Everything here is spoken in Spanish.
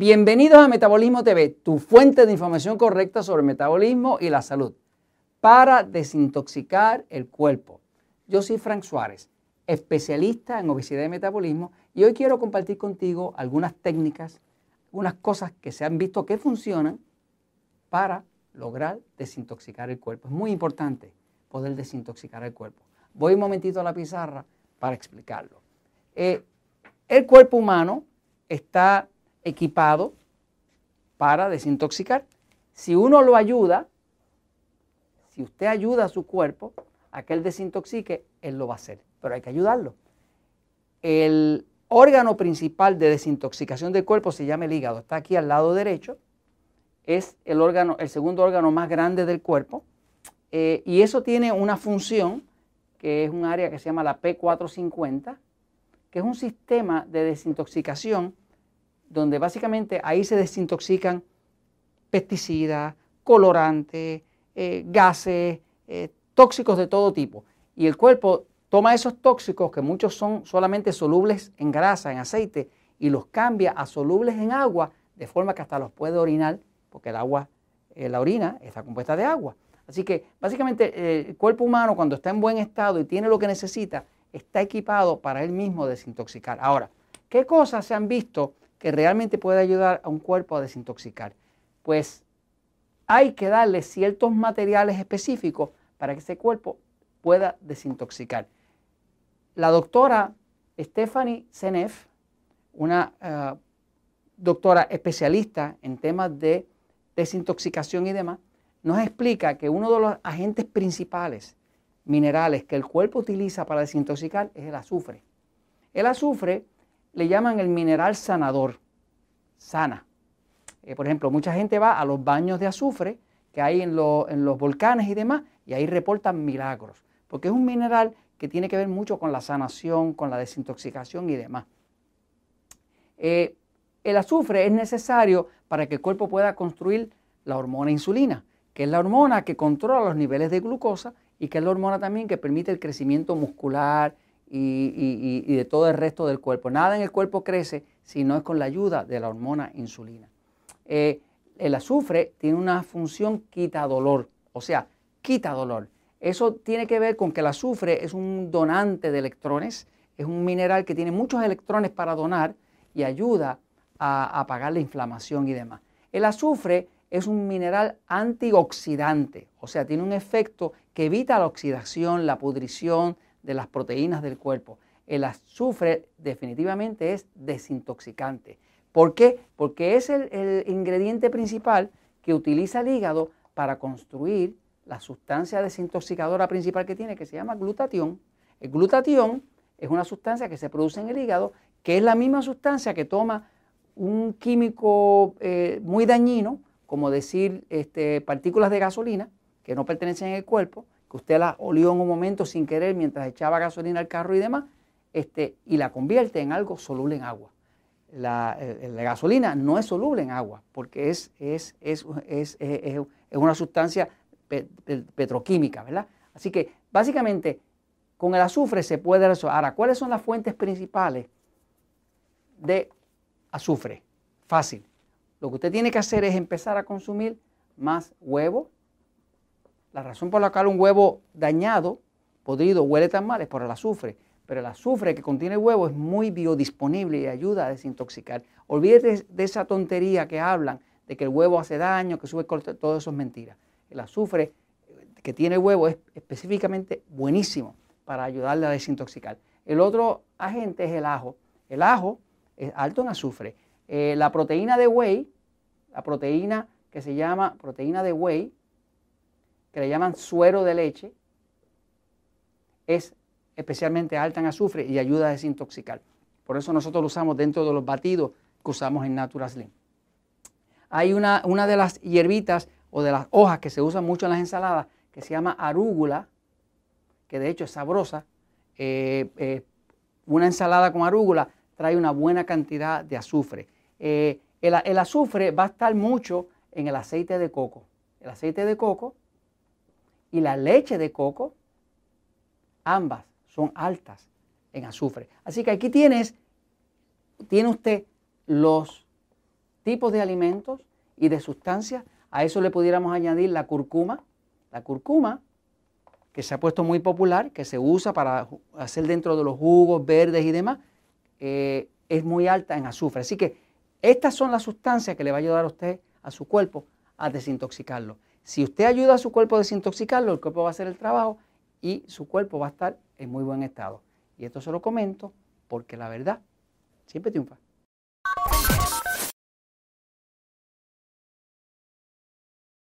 Bienvenidos a Metabolismo TV, tu fuente de información correcta sobre el metabolismo y la salud para desintoxicar el cuerpo. Yo soy Frank Suárez, especialista en obesidad y metabolismo y hoy quiero compartir contigo algunas técnicas, algunas cosas que se han visto que funcionan para lograr desintoxicar el cuerpo. Es muy importante poder desintoxicar el cuerpo. Voy un momentito a la pizarra para explicarlo. Eh, el cuerpo humano está equipado para desintoxicar. Si uno lo ayuda, si usted ayuda a su cuerpo a que él desintoxique, él lo va a hacer, pero hay que ayudarlo. El órgano principal de desintoxicación del cuerpo se llama el hígado, está aquí al lado derecho, es el, órgano, el segundo órgano más grande del cuerpo eh, y eso tiene una función que es un área que se llama la P450, que es un sistema de desintoxicación donde básicamente ahí se desintoxican pesticidas, colorantes, eh, gases, eh, tóxicos de todo tipo. Y el cuerpo toma esos tóxicos, que muchos son solamente solubles en grasa, en aceite, y los cambia a solubles en agua, de forma que hasta los puede orinar, porque el agua, eh, la orina está compuesta de agua. Así que básicamente el cuerpo humano cuando está en buen estado y tiene lo que necesita, está equipado para él mismo desintoxicar. Ahora, ¿qué cosas se han visto que realmente puede ayudar a un cuerpo a desintoxicar? Pues hay que darle ciertos materiales específicos para que ese cuerpo pueda desintoxicar. La doctora Stephanie Senef, una eh, doctora especialista en temas de desintoxicación y demás, nos explica que uno de los agentes principales minerales que el cuerpo utiliza para desintoxicar es el azufre. El azufre le llaman el mineral sanador, sana. Eh, por ejemplo, mucha gente va a los baños de azufre que hay en, los volcanes y demás, y ahí reportan milagros, porque es un mineral que tiene que ver mucho con la sanación, con la desintoxicación y demás. Eh, el azufre es necesario para que el cuerpo pueda construir la hormona insulina, que es la hormona que controla los niveles de glucosa y que es la hormona también que permite el crecimiento muscular, y, de todo el resto del cuerpo. Nada en el cuerpo crece si no es con la ayuda de la hormona insulina. Eh, el azufre tiene una función quita dolor, o sea, quita dolor. Eso tiene que ver con que el azufre es un donante de electrones, es un mineral que tiene muchos electrones para donar y ayuda a apagar la inflamación y demás. El azufre es un mineral antioxidante, o sea, tiene un efecto que evita la oxidación, la pudrición, de las proteínas del cuerpo. El azufre definitivamente es desintoxicante. ¿Por qué? Porque es el, ingrediente principal que utiliza el hígado para construir la sustancia desintoxicadora principal que tiene, que se llama glutatión. El glutatión es una sustancia que se produce en el hígado, que es la misma sustancia que toma un químico eh, muy dañino, como decir este, partículas de gasolina, que no pertenecen al cuerpo, que usted la olió en un momento sin querer mientras echaba gasolina al carro y demás, este, y la convierte en algo soluble en agua. La, eh, gasolina no es soluble en agua porque es, es, es, es una sustancia petroquímica, ¿verdad? Así que básicamente con el azufre se puede resolver. Ahora, ¿cuáles son las fuentes principales de azufre? Fácil. Lo que usted tiene que hacer es empezar a consumir más huevo, la razón por la cual un huevo dañado, podrido, huele tan mal es por el azufre. Pero el azufre que contiene el huevo es muy biodisponible y ayuda a desintoxicar. Olvídate de esa tontería que hablan de que el huevo hace daño, que sube colesterol, todo eso es mentira. El azufre que tiene el huevo es específicamente buenísimo para ayudarle a desintoxicar. El otro agente es el ajo. El ajo es alto en azufre. Eh, la proteína de whey, la proteína que se llama proteína de whey, que le llaman suero de leche, es especialmente alta en azufre y ayuda a desintoxicar. Por eso nosotros lo usamos dentro de los batidos que usamos en Natural Slim. Hay una, una de las hierbitas o de las hojas que se usan mucho en las ensaladas que se llama arúgula, que de hecho es sabrosa. Eh, eh, una ensalada con arúgula trae una buena cantidad de azufre. Eh, el, el azufre va a estar mucho en el aceite de coco. El aceite de coco y la leche de coco, ambas son altas en azufre. Así que aquí tienes, tiene usted los tipos de alimentos y de sustancias. A eso le pudiéramos añadir la curcuma. La curcuma, que se ha puesto muy popular, que se usa para hacer dentro de los jugos verdes y demás, eh, es muy alta en azufre. Así que estas son las sustancias que le va a ayudar a usted, a su cuerpo, a desintoxicarlo. Si usted ayuda a su cuerpo a desintoxicarlo, el cuerpo va a hacer el trabajo y su cuerpo va a estar en muy buen estado. Y esto se lo comento porque la verdad siempre triunfa.